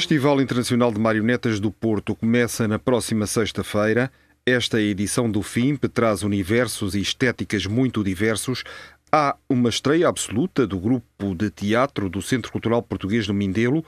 Festival Internacional de Marionetas do Porto começa na próxima sexta-feira. Esta edição do FIMP traz universos e estéticas muito diversos. Há uma estreia absoluta do grupo de teatro do Centro Cultural Português do Mindelo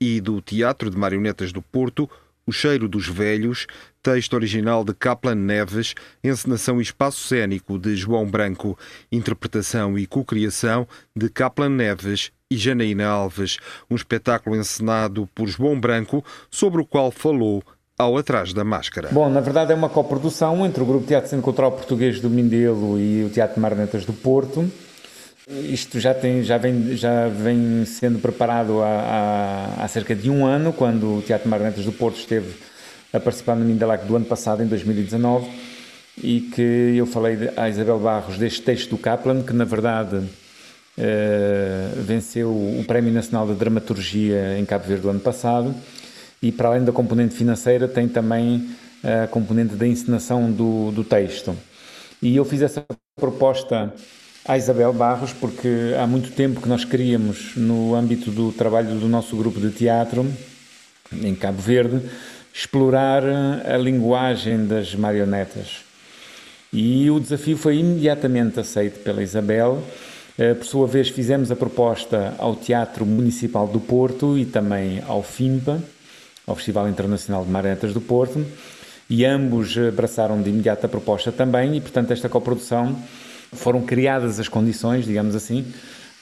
e do Teatro de Marionetas do Porto, O Cheiro dos Velhos, texto original de Kaplan Neves, encenação e espaço cênico de João Branco, interpretação e cocriação de Kaplan Neves e Janaína Alves, um espetáculo encenado por João Branco, sobre o qual falou ao Atrás da Máscara. Bom, na verdade é uma coprodução entre o Grupo Teatro Centro Cultural Português do Mindelo e o Teatro Marnetas do Porto. Isto já, tem, já, vem, já vem sendo preparado há, há, cerca de um ano, quando o Teatro Marnetas do Porto esteve a participar no Mindelac do ano passado, em 2019, e que eu falei à Isabel Barros deste texto do Kaplan, que na verdade Uh, venceu o Prémio Nacional de Dramaturgia em Cabo Verde do ano passado e, para além da componente financeira, tem também a componente da encenação do, do texto. E eu fiz essa proposta à Isabel Barros porque há muito tempo que nós queríamos, no âmbito do trabalho do nosso grupo de teatro em Cabo Verde, explorar a linguagem das marionetas. E o desafio foi imediatamente aceito pela Isabel eh, por sua vez, fizemos a proposta ao Teatro Municipal do Porto e também ao FIMPA, ao Festival Internacional de Marionetas do Porto, e ambos abraçaram de imediato a proposta também, e portanto, esta coprodução foram criadas as condições, digamos assim,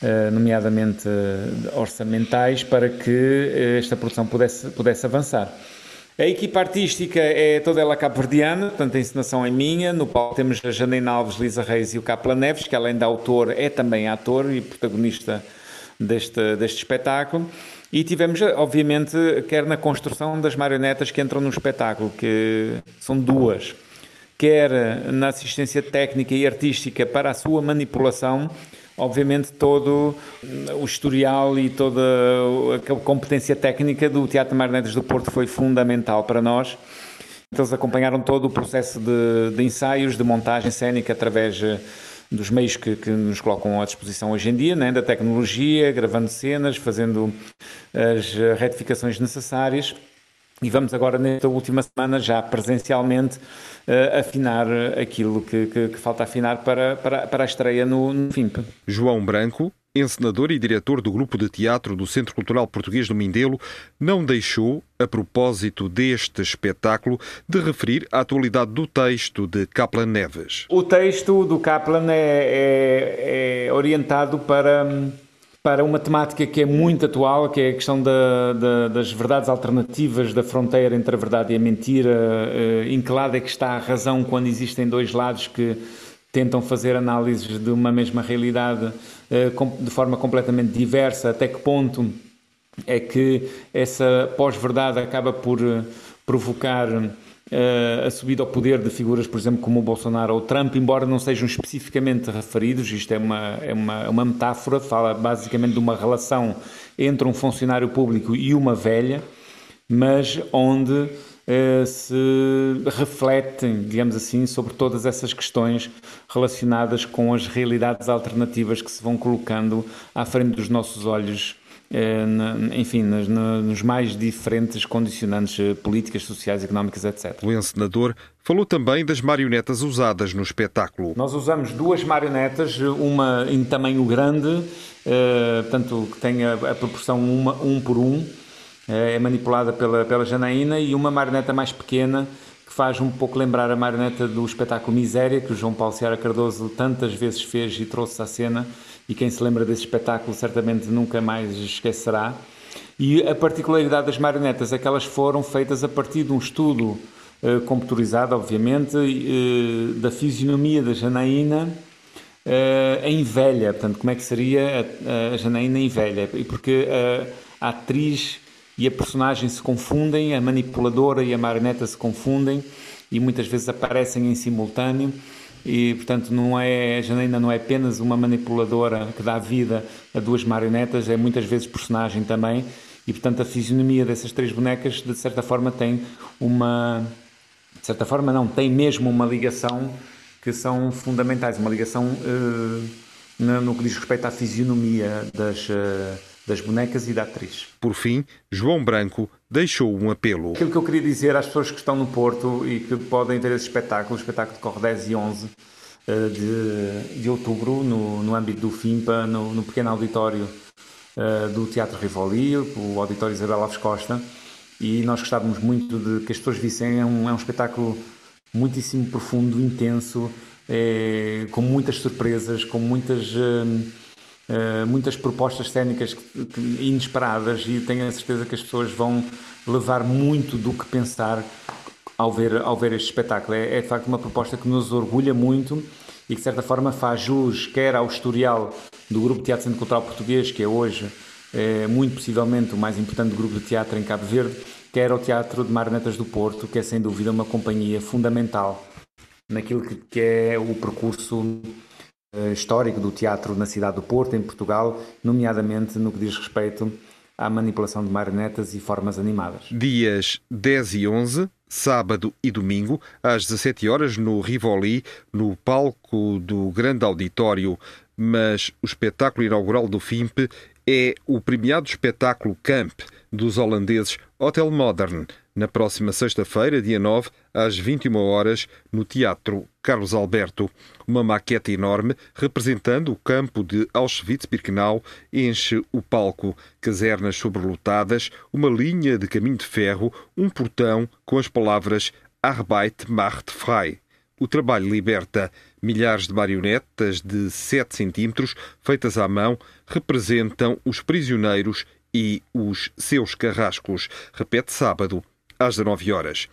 eh, nomeadamente eh, orçamentais, para que esta produção pudesse, pudesse avançar. A equipa artística é toda ela cabo-verdiana, portanto a encenação é minha. No palco temos a Janine Alves, Lisa Reis e o Capla Neves, que além de autor é também ator e protagonista deste, deste espetáculo. E tivemos, obviamente, quer na construção das marionetas que entram no espetáculo, que são duas, quer na assistência técnica e artística para a sua manipulação, obviamente todo o historial e toda a competência técnica do Teatro Marnetas do Porto foi fundamental para nós. Eles acompanharam todo o processo de, de ensaios, de montagem cênica através eh, dos meios que, que, nos colocam à disposição hoje em dia, né? da tecnologia, gravando cenas, fazendo as retificações necessárias. E vamos agora, nesta última semana, já presencialmente, uh, afinar aquilo que, que, que, falta afinar para, para, para a estreia no, no FIMP. João Branco, encenador e diretor do grupo de teatro do Centro Cultural Português do Mindelo, não deixou, a propósito deste espetáculo, de referir a atualidade do texto de Kaplan Neves. O texto do Kaplan é, é, é orientado para para uma temática que é muito atual, que é a questão da, da, das verdades alternativas da fronteira entre a verdade e a mentira. Uh, em que lado é que está a razão quando existem dois lados que tentam fazer análises de uma mesma realidade uh, de forma completamente diversa? Até que ponto é que essa pós-verdade acaba por uh, provocar a subida ao poder de figuras, por exemplo, como o Bolsonaro ou o Trump, embora não sejam especificamente referidos, isto é uma, é uma, é uma metáfora, fala basicamente de uma relação entre um funcionário público e uma velha, mas onde uh, se refletem, digamos assim, sobre todas essas questões relacionadas com as realidades alternativas que se vão colocando à frente dos nossos olhos eh, enfim, nos mais diferentes condicionantes eh, políticas, sociais, económicas, etc. O encenador falou também das marionetas usadas no espetáculo. Nós usamos duas marionetas, uma em tamanho grande, eh, portanto, que tem a, a proporção uma, um por um, é manipulada pela, pela Janaína, e uma marioneta mais pequena, que faz um pouco lembrar a marioneta do espetáculo Miséria, que o João Paulo Seara Cardoso tantas vezes fez e trouxe à cena e quem se lembra desse espetáculo certamente nunca mais esquecerá. E a particularidade das marionetas é que elas foram feitas a partir de um estudo uh, computadorizada, obviamente, uh, da fisionomia da Janaína uh, em velha. Portanto, como é que seria a, a Janaína em velha? Porque a atriz e a personagem se confundem, a manipuladora e a marioneta se confundem e muitas vezes aparecem em simultâneo. E portanto não é a Janaína não é apenas uma manipuladora que dá vida a duas marionetas, é muitas vezes personagem também. E portanto a fisionomia dessas três bonecas de certa forma tem uma de certa forma não, tem mesmo uma ligação que são fundamentais, uma ligação uh, no, no, que diz respeito à fisionomia das, uh, das bonecas e da atriz. Por fim, João Branco deixou um apelo. Aquilo que eu queria dizer às pessoas que estão no Porto e que podem ter esse espetáculo, o espetáculo decorre 10 e 11 uh, de, de outubro, no, no âmbito do FIMPA, no, no pequeno auditório uh, do Teatro Rivoli, o Auditório Isabel Alves Costa, e nós gostávamos muito de que as pessoas vissem, é um, é um espetáculo muitíssimo profundo, intenso, é, com muitas surpresas, com muitas... Uh, Uh, muitas propostas que, inesperadas e tenho a certeza que as pessoas vão levar muito do que pensar ao ver, ao ver este espetáculo. É, é de facto uma proposta que nos orgulha muito e que de certa forma faz jus quer ao historial do Grupo de Teatro Centro Cultural Português, que é hoje é, muito possivelmente o mais importante grupo de teatro em Cabo Verde, quer ao Teatro de Marionetas do Porto, que é sem dúvida uma companhia fundamental naquilo que, que é o percurso eh, histórico do teatro na cidade do Porto, em Portugal, nomeadamente no que diz respeito à manipulação de marionetas e formas animadas. Dias 10 e 11, sábado e domingo, às 17 horas, no Rivoli, no palco do grande auditório. Mas o espetáculo inaugural do FIMP é o premiado espetáculo Camp dos holandeses Hotel Modern, na próxima sexta-feira, dia 9, às 21 horas, no Teatro Carlos Alberto. Uma maquete enorme representando o campo de Auschwitz-Birkenau enche o palco. Casernas sobrelotadas, uma linha de caminho de ferro, um portão com as palavras Arbeit macht frei. O trabalho liberta. Milhares de marionetas de 7 centímetros, feitas à mão, representam os prisioneiros e os seus carrascos. Repete sábado, às 19 horas.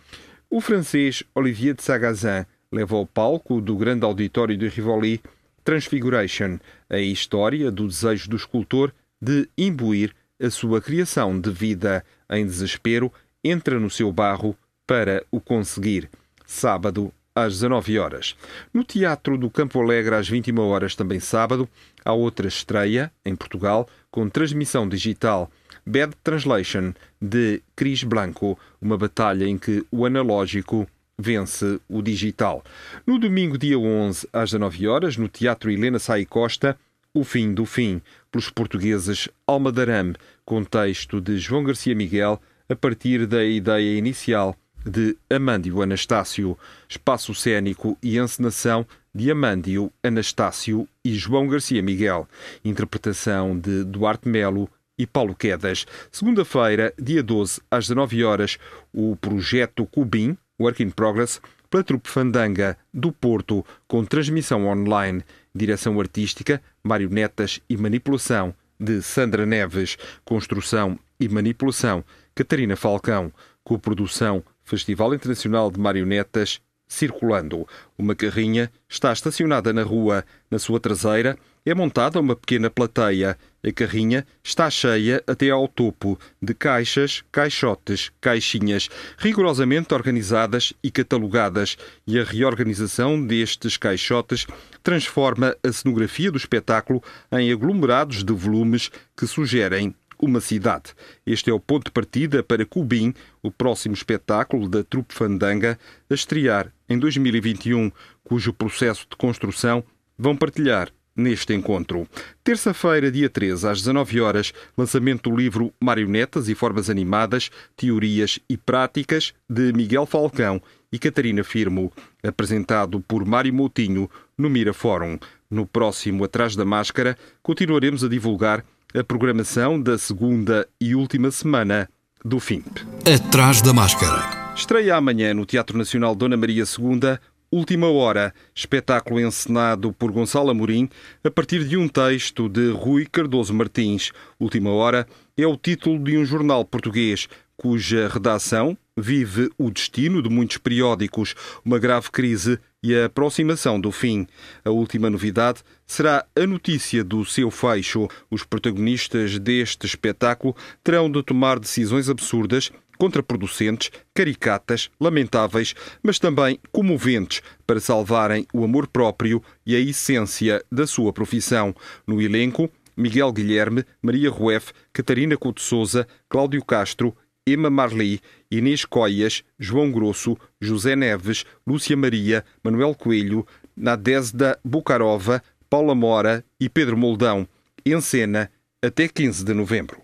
O francês Olivier de Sagazin leva ao palco do grande auditório de Rivoli Transfiguration, a história do desejo do escultor de imbuir a sua criação de vida em desespero, entra no seu barro para o conseguir. Sábado, às 19 horas. No Teatro do Campo Alegre, às 21 horas, também sábado, há outra estreia, em Portugal, com transmissão digital Bad Translation, de Cris Blanco, uma batalha em que o analógico vence o digital. No domingo, dia 11, às 19 horas, no Teatro Helena Sai Costa, O Fim do Fim, pelos portugueses Alma Darame, com texto de João Garcia Miguel, a partir da ideia inicial de Amândio Anastácio, espaço cênico e encenação de Amândio Anastácio e João Garcia Miguel, interpretação de Duarte Melo e Paulo Quedas. Segunda-feira, dia 12, às 19 horas, o projeto Cubim, Work in Progress, pela trupe Fandanga do Porto, com transmissão online, direção artística, marionetas e manipulação de Sandra Neves, construção e manipulação Catarina Falcão, coprodução Festival Internacional de Marionetas Circulando. Uma carrinha está estacionada na rua. Na sua traseira é montada uma pequena plateia. A carrinha está cheia até ao topo de caixas, caixotes, caixinhas, rigorosamente organizadas e catalogadas, e a reorganização destes caixotes transforma a cenografia do espetáculo em aglomerados de volumes que sugerem uma cidade. Este é o ponto de partida para Cubim, o próximo espetáculo da Trupe Fandanga, a estrear em 2021, cujo processo de construção vão partilhar neste encontro. Terça-feira, dia 13, às 19 horas, lançamento do livro Marionetas e Formas Animadas, Teorias e Práticas, de Miguel Falcão e Catarina Firmo, apresentado por Mário Moutinho no Mira Fórum. No próximo Atrás da Máscara, continuaremos a divulgar a programação da segunda e última semana do FIMP. Atrás da máscara. Estreia amanhã no Teatro Nacional Dona Maria II, Última Hora, espetáculo encenado por Gonçalo Amorim a partir de um texto de Rui Cardoso Martins. Última Hora é o título de um jornal português cuja redação vive o destino de muitos periódicos, uma grave crise e a aproximação do fim. A última novidade será a notícia do seu fecho. Os protagonistas deste espetáculo terão de tomar decisões absurdas contraproducentes, caricatas, lamentáveis, mas também comoventes para salvarem o amor próprio e a essência da sua profissão. No elenco, Miguel Guilherme, Maria Rueff, Catarina Couto Souza, Cláudio Castro, Emma Marli, Inês Coias, João Grosso, José Neves, Lúcia Maria, Manuel Coelho, Nadezda Bucarova, Paula Mora e Pedro Moldão. Em cena até 15 de novembro.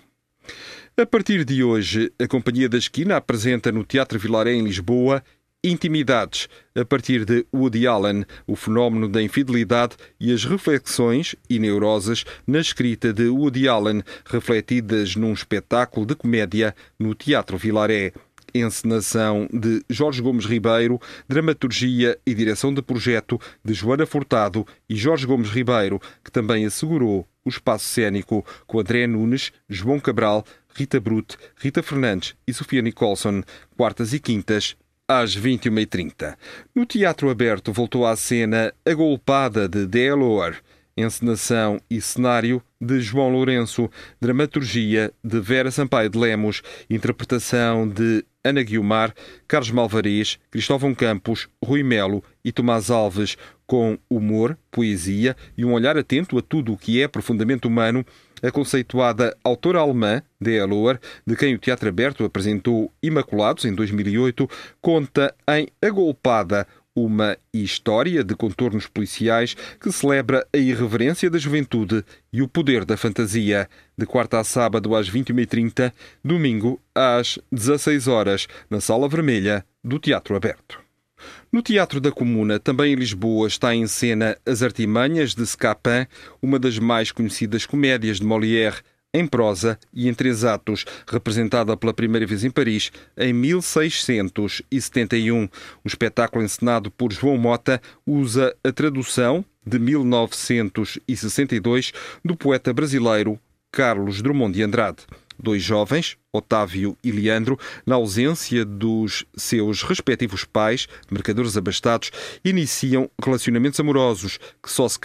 A partir de hoje, a Companhia da Esquina apresenta no Teatro Vilaré em Lisboa Intimidades, a partir de Woody Allen, o fenómeno da infidelidade e as reflexões e neuroses na escrita de Woody Allen, refletidas num espetáculo de comédia no Teatro Vilaré. Encenação de Jorge Gomes Ribeiro, dramaturgia e direção de projeto de Joana Furtado e Jorge Gomes Ribeiro, que também assegurou o espaço cênico com André Nunes, João Cabral, Rita Brute, Rita Fernandes e Sofia Nicholson, quartas e quintas, às 21h30. No Teatro Aberto voltou à cena A Golpada de Delor, encenação e cenário de João Lourenço, dramaturgia de Vera Sampaio de Lemos, interpretação de Ana Guiomar, Carlos Malvarez, Cristóvão Campos, Rui Melo e Tomás Alves, com humor, poesia e um olhar atento a tudo o que é profundamente humano, a conceituada autora alemã, Dea Lohr, de quem o Teatro Aberto apresentou Imaculados em 2008, conta em Agolpada, uma história de contornos policiais que celebra a irreverência da juventude e o poder da fantasia. De quarta a sábado às 21h30, domingo às 16 horas, na Sala Vermelha do Teatro Aberto. No Teatro da Comuna, também em Lisboa, está em cena As Artimanhas de Scapin, uma das mais conhecidas comédias de Molière, em prosa e em três atos, representada pela primeira vez em Paris em 1671. O espetáculo encenado por João Mota usa a tradução de 1962 do poeta brasileiro Carlos Drummond de Andrade. Dois jovens, Otávio e Leandro, na ausência dos seus respectivos pais, mercadores abastados, iniciam relacionamentos amorosos que só se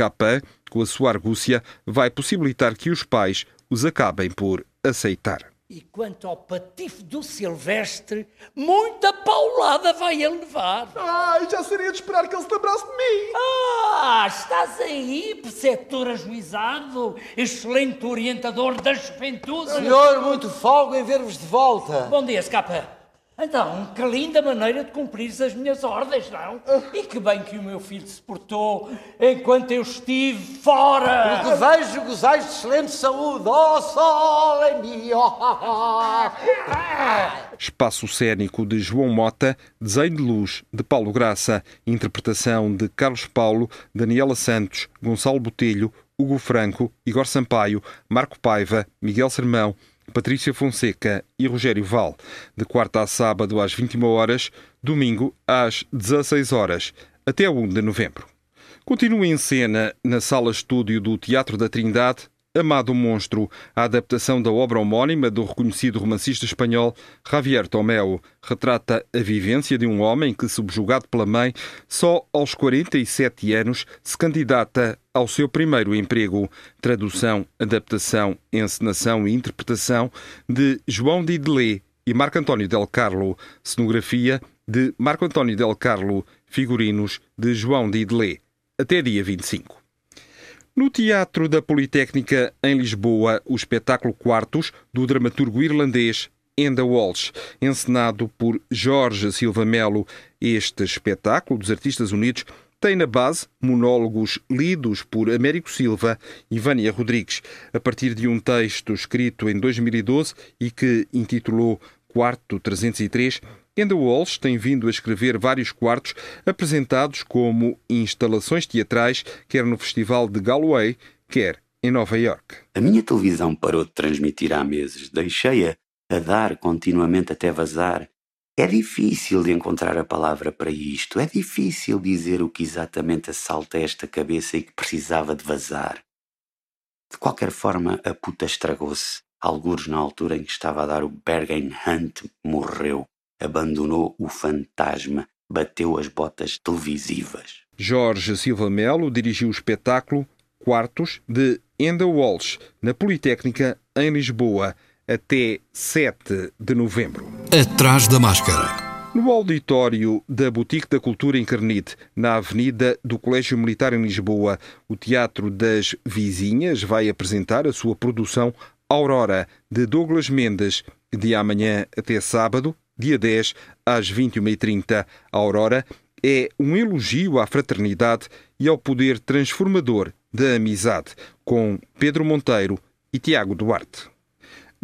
com a sua argúcia, vai possibilitar que os pais os acabem por aceitar. E quanto ao patife do Silvestre, muita paulada vai ele levar. Ai, já seria de esperar que ele se lembrasse de mim. Ah, estás aí, preceptor ajuizado, excelente orientador da juventude. Senhor, muito folgo em ver-vos de volta. Bom dia, Scapa. Então, que linda maneira de cumprir as minhas ordens, não? E que bem que o meu filho se portou enquanto eu estive fora. Porque vejo gozais de excelente saúde. Oh, sole mio! Espaço cênico de João Mota, desenho de luz de Paulo Graça, interpretação de Carlos Paulo, Daniela Santos, Gonçalo Botelho, Hugo Franco, Igor Sampaio, Marco Paiva, Miguel Sermão, Patrícia Fonseca e Rogério Val, de quarta a sábado às 21 horas, domingo às 16 horas, até 1 de novembro. Continua em cena na sala estúdio do Teatro da Trindade Amado Monstro, a adaptação da obra homónima do reconhecido romancista espanhol Javier Tomeu, retrata a vivência de um homem que, subjugado pela mãe, só aos 47 anos se candidata ao seu primeiro emprego. Tradução, adaptação, encenação e interpretação de João Didelé e Marco António Del Carlo, cenografia de Marco António Del Carlo, figurinos de João Didelé. Até dia 25. No Teatro da Politécnica, em Lisboa, o espetáculo Quartos, do dramaturgo irlandês Enda Walsh, encenado por Jorge Silva Melo. Este espetáculo dos Artistas Unidos tem na base monólogos lidos por Américo Silva e Vânia Rodrigues, a partir de um texto escrito em 2012 e que intitulou Quarto 303, Enda Walsh tem vindo a escrever vários quartos apresentados como instalações teatrais, quer no Festival de Galway, quer em Nova York. A minha televisão parou de transmitir há meses. Deixei-a a dar continuamente até vazar. É difícil de encontrar a palavra para isto. É difícil dizer o que exatamente assalta esta cabeça e que precisava de vazar. De qualquer forma, a puta estragou-se. algures na altura em que estava a dar o Bergen Hunt, morreu, abandonou o fantasma, bateu as botas televisivas. Jorge Silva Melo dirigiu o espetáculo Quartos de Enda Walsh, na Politécnica, em Lisboa, até 7 de novembro. Atrás da máscara. No auditório da Boutique da Cultura Encarnite, na Avenida do Colégio Militar em Lisboa, o Teatro das Vizinhas vai apresentar a sua produção Aurora, de Douglas Mendes, de amanhã até sábado, dia 10, às 21h30. A Aurora é um elogio à fraternidade e ao poder transformador da amizade, com Pedro Monteiro e Tiago Duarte.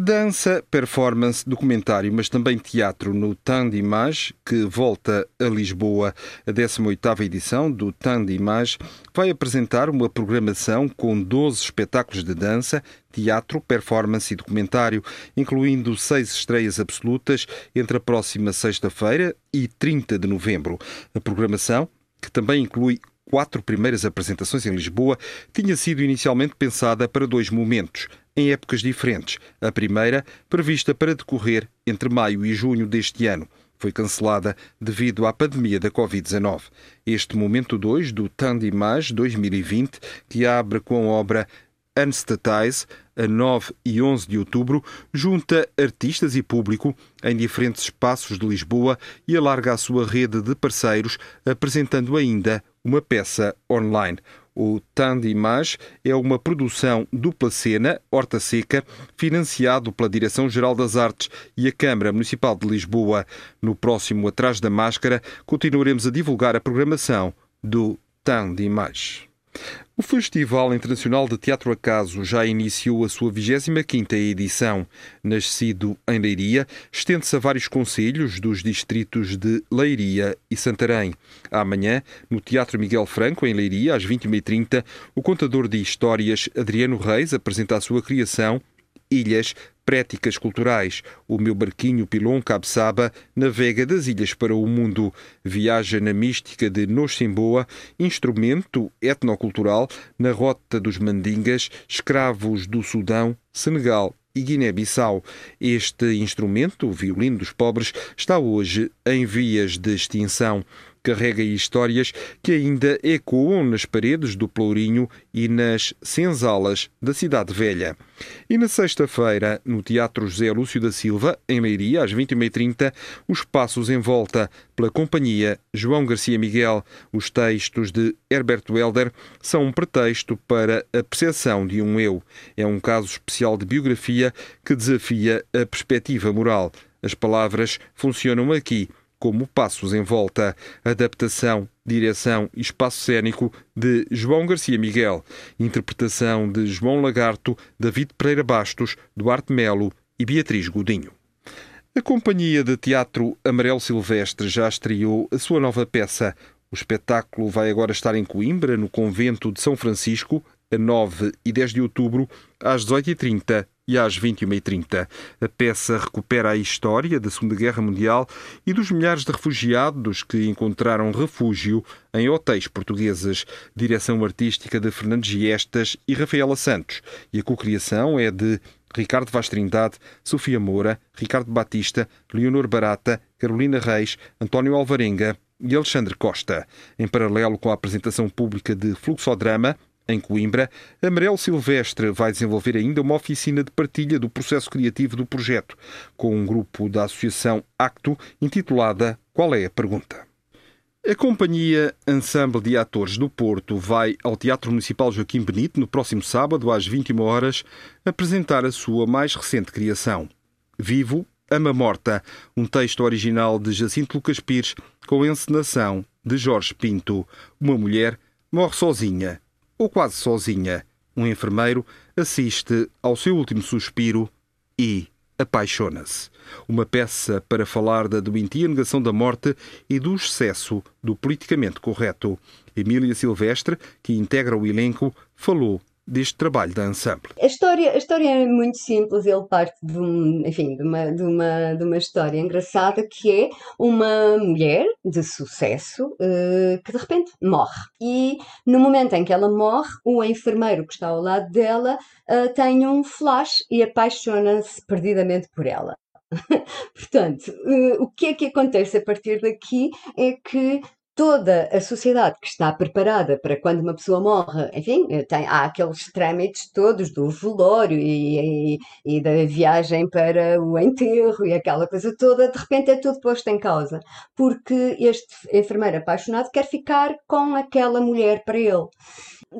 Dança, performance, documentário, mas também teatro no Tan d'Image, que volta a Lisboa. A 18ª edição do Tan d'Image vai apresentar uma programação com 12 espetáculos de dança, teatro, performance e documentário, incluindo seis estreias absolutas entre a próxima sexta-feira e 30 de novembro. A programação, que também inclui quatro primeiras apresentações em Lisboa, tinha sido inicialmente pensada para dois momentos em épocas diferentes. A primeira, prevista para decorrer entre maio e junho deste ano, foi cancelada devido à pandemia da Covid-19. Este momento 2 do Tandimage 2020, que abre com a obra Anstatize, a 9 e 11 de outubro, junta artistas e público em diferentes espaços de Lisboa e alarga a sua rede de parceiros, apresentando ainda uma peça online. O Tandimage é uma produção dupla cena, Horta Seca, financiado pela Direção-Geral das Artes e a Câmara Municipal de Lisboa. No próximo Atrás da Máscara, continuaremos a divulgar a programação do Tandimage. O Festival Internacional de Teatro Acaso já iniciou a sua 25ª edição. Nascido em Leiria, estende-se a vários concelhos dos distritos de Leiria e Santarém. Amanhã, no Teatro Miguel Franco, em Leiria, às 21h30, o contador de histórias Adriano Reis apresenta a sua criação Ilhas Préticas Culturais. O meu barquinho Pilon Cabsaba navega das ilhas para o mundo. Viaja na mística de Noxemboa, instrumento etnocultural na rota dos Mandingas, escravos do Sudão, Senegal e Guiné-Bissau. Este instrumento, o violino dos pobres, está hoje em vias de extinção carrega histórias que ainda ecoam nas paredes do Plourinho e nas senzalas da Cidade Velha. E na sexta-feira, no Teatro José Lúcio da Silva, em Leiria, às 21h30, os passos em volta pela companhia João Garcia Miguel. Os textos de Herbert Welder são um pretexto para a percepção de um eu. É um caso especial de biografia que desafia a perspectiva moral. As palavras funcionam aqui como Passos em Volta, adaptação, direção e espaço cênico de João Garcia Miguel, interpretação de João Lagarto, David Pereira Bastos, Duarte Melo e Beatriz Godinho. A Companhia de Teatro Amarelo Silvestre já estreou a sua nova peça. O espetáculo vai agora estar em Coimbra, no Convento de São Francisco, a 9 e 10 de outubro, às 18h30 e às 21h30. A peça recupera a história da Segunda Guerra Mundial e dos milhares de refugiados que encontraram refúgio em hotéis portugueses. Direção artística de Fernando Giestas e Rafaela Santos. E a cocriação é de Ricardo Vaz Trindade, Sofia Moura, Ricardo Batista, Leonor Barata, Carolina Reis, António Alvarenga e Alexandre Costa. Em paralelo com a apresentação pública de Fluxodrama, em Coimbra, Amarelo Silvestre vai desenvolver ainda uma oficina de partilha do processo criativo do projeto, com um grupo da Associação Acto intitulada Qual é a Pergunta? A Companhia Ensemble de Atores do Porto vai ao Teatro Municipal Joaquim Benito no próximo sábado, às 21 horas, apresentar a sua mais recente criação. Vivo, Ama Morta, um texto original de Jacinto Lucas Pires, com encenação de Jorge Pinto. Uma mulher morre sozinha ou quase sozinha, um enfermeiro assiste ao seu último suspiro e apaixona-se. Uma peça para falar da doentia negação da morte e do excesso do politicamente correto. Emília Silvestre, que integra o elenco, falou deste trabalho da ensemble. A história, a história é muito simples, ele parte de, um, enfim, de, uma, de, uma, de uma história engraçada que é uma mulher de sucesso uh, que de repente morre. E no momento em que ela morre, o enfermeiro que está ao lado dela uh, tem um flash e apaixona-se perdidamente por ela. Portanto, uh, o que é que acontece a partir daqui é que toda a sociedade que está preparada para quando uma pessoa morre, enfim, tem, há aqueles trâmites todos do velório e, e, e, da viagem para o enterro e aquela coisa toda, de repente é tudo posto em causa, porque este enfermeiro apaixonado quer ficar com aquela mulher para ele.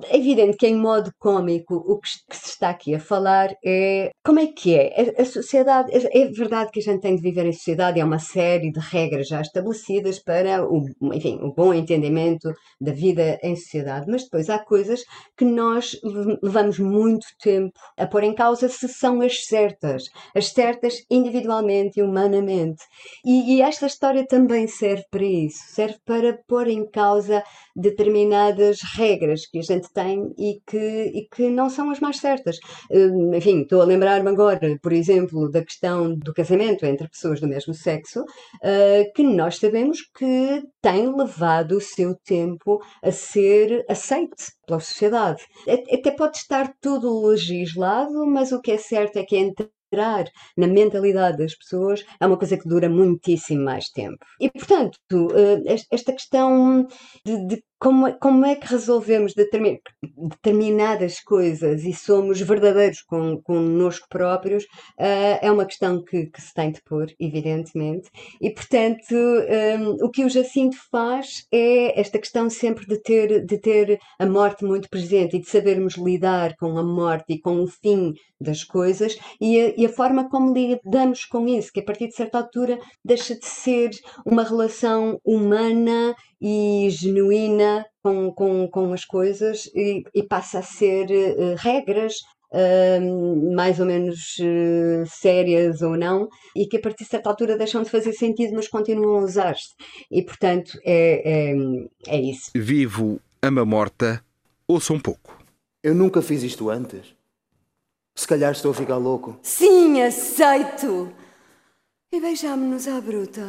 É evidente que, em modo cômico, o que se está aqui a falar é como é que é. A, sociedade, é verdade que a gente tem de viver em sociedade, há uma série de regras já estabelecidas para o, enfim, o bom entendimento da vida em sociedade, mas depois há coisas que nós levamos muito tempo a pôr em causa se são as certas, as certas individualmente e humanamente. E, e esta história também serve para isso, serve para pôr em causa determinadas regras que a gente tem e que, e que não são as mais certas. Hum, enfim, estou a lembrar-me agora, por exemplo, da questão do casamento entre pessoas do mesmo sexo, uh, que nós sabemos que tem levado o seu tempo a ser aceite pela sociedade. Até pode estar tudo legislado, mas o que é certo é que entre entrar na mentalidade das pessoas é uma coisa que dura muitíssimo mais tempo. E, portanto, eh, esta questão de, de como, como é que resolvemos determinadas coisas e somos verdadeiros com, connosco próprios uh, é uma questão que, que, se tem de pôr, evidentemente. E, portanto, um, o que o Jacinto faz é esta questão sempre de ter, de ter a morte muito presente e de sabermos lidar com a morte e com o fim das coisas e a, e a forma como lidamos com isso, que a partir de certa altura deixa de ser uma relação humana e genuína com, com, com as coisas e, e passa a ser uh, regras uh, mais ou menos uh, sérias ou não e que a partir de certa altura deixam de fazer sentido mas continuam a usar-se e portanto é, é, é isso. Vivo, ama morta, ouça um pouco. Eu nunca fiz isto antes. Se calhar estou a ficar louco. Sim, aceito! E beijámo-nos à bruta.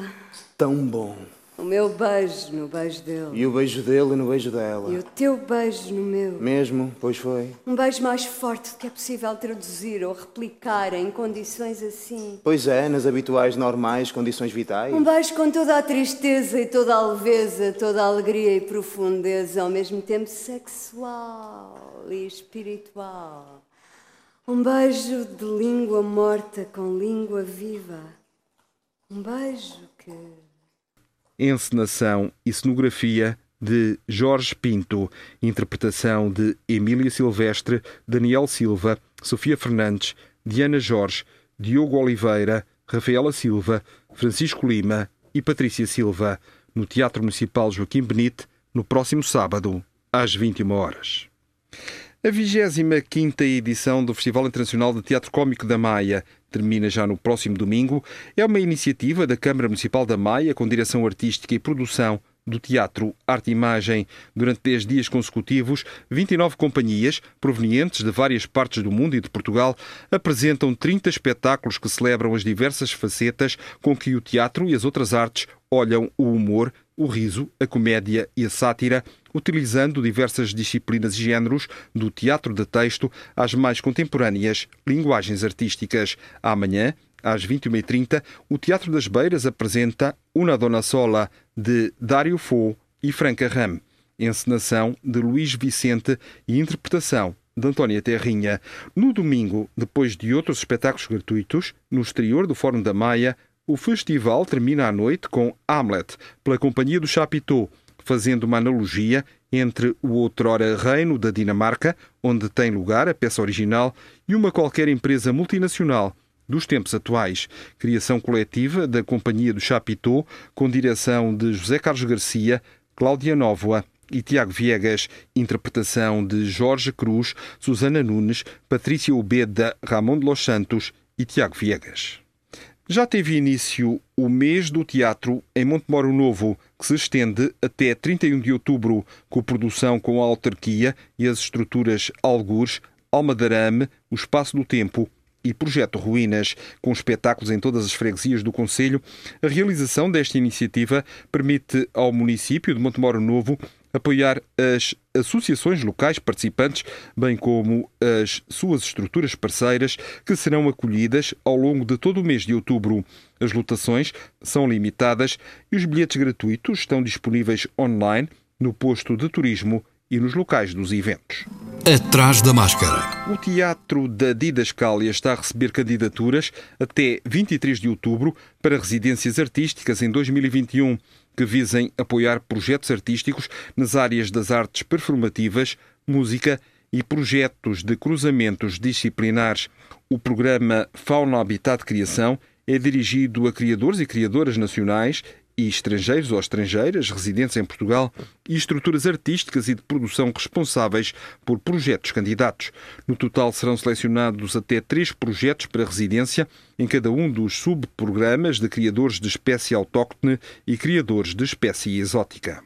Tão bom. O meu beijo no beijo dele. E o beijo dele no beijo dela. E o teu beijo no meu. Mesmo, pois foi. Um beijo mais forte do que é possível traduzir ou replicar em condições assim. Pois é, nas habituais, normais condições vitais. Um beijo com toda a tristeza e toda a leveza, toda a alegria e profundeza, ao mesmo tempo sexual e espiritual. Um beijo de língua morta com língua viva. Um beijo que encenação e cenografia de Jorge Pinto, interpretação de Emília Silvestre, Daniel Silva, Sofia Fernandes, Diana Jorge, Diogo Oliveira, Rafaela Silva, Francisco Lima e Patrícia Silva, no Teatro Municipal Joaquim Benite, no próximo sábado, às 21 horas. A 25 edição do Festival Internacional de Teatro Cómico da Maia termina já no próximo domingo. É uma iniciativa da Câmara Municipal da Maia, com direção artística e produção do Teatro Arte e Imagem. Durante 10 dias consecutivos, 29 companhias, provenientes de várias partes do mundo e de Portugal, apresentam 30 espetáculos que celebram as diversas facetas com que o teatro e as outras artes olham o humor, o riso, a comédia e a sátira, utilizando diversas disciplinas e géneros, do teatro de texto às mais contemporâneas linguagens artísticas. Amanhã, às 21h30, o Teatro das Beiras apresenta Una Dona Sola, de Dário Fo e Franca Ram, encenação de Luís Vicente e interpretação de Antónia Terrinha. No domingo, depois de outros espetáculos gratuitos, no exterior do Fórum da Maia, o festival termina à noite com Hamlet, pela Companhia do Chapitão, fazendo uma analogia entre o outrora reino da Dinamarca, onde tem lugar a peça original, e uma qualquer empresa multinacional dos tempos atuais. Criação coletiva da Companhia do Chapitão, com direção de José Carlos Garcia, Cláudia Nóvoa e Tiago Viegas, interpretação de Jorge Cruz, Susana Nunes, Patrícia Ubeda, Ramon de Los Santos e Tiago Viegas. Já teve início o mês do teatro em Montemoro Novo, que se estende até 31 de outubro, com produção com a autarquia e as estruturas Algures, Alma de Arame, o Espaço do Tempo e Projeto Ruínas, com espetáculos em todas as freguesias do Conselho. A realização desta iniciativa permite ao município de Montemoro Novo apoiar as associações locais participantes, bem como as suas estruturas parceiras, que serão acolhidas ao longo de todo o mês de outubro. As lotações são limitadas e os bilhetes gratuitos estão disponíveis online no posto de turismo e nos locais dos eventos. Atrás da máscara. O Teatro da Didascália está a receber candidaturas até 23 de outubro para residências artísticas em 2021 que visem apoiar projetos artísticos nas áreas das artes performativas, música e projetos de cruzamentos disciplinares. O programa Fauna Habitat Criação é dirigido a criadores e criadoras nacionais e estrangeiros ou estrangeiras residentes em Portugal e estruturas artísticas e de produção responsáveis por projetos candidatos. No total serão selecionados até três projetos para residência em cada um dos subprogramas de criadores de espécie autóctone e criadores de espécie exótica.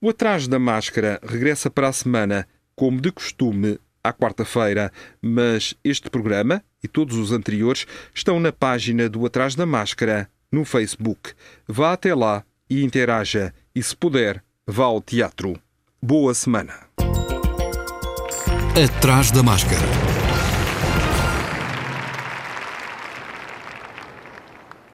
O Atrás da Máscara regressa para a semana, como de costume, à quarta-feira, mas este programa e todos os anteriores estão na página do Atrás da Máscara no Facebook. Vá até lá e interaja. E se puder, vá ao teatro. Boa semana. Atrás da máscara.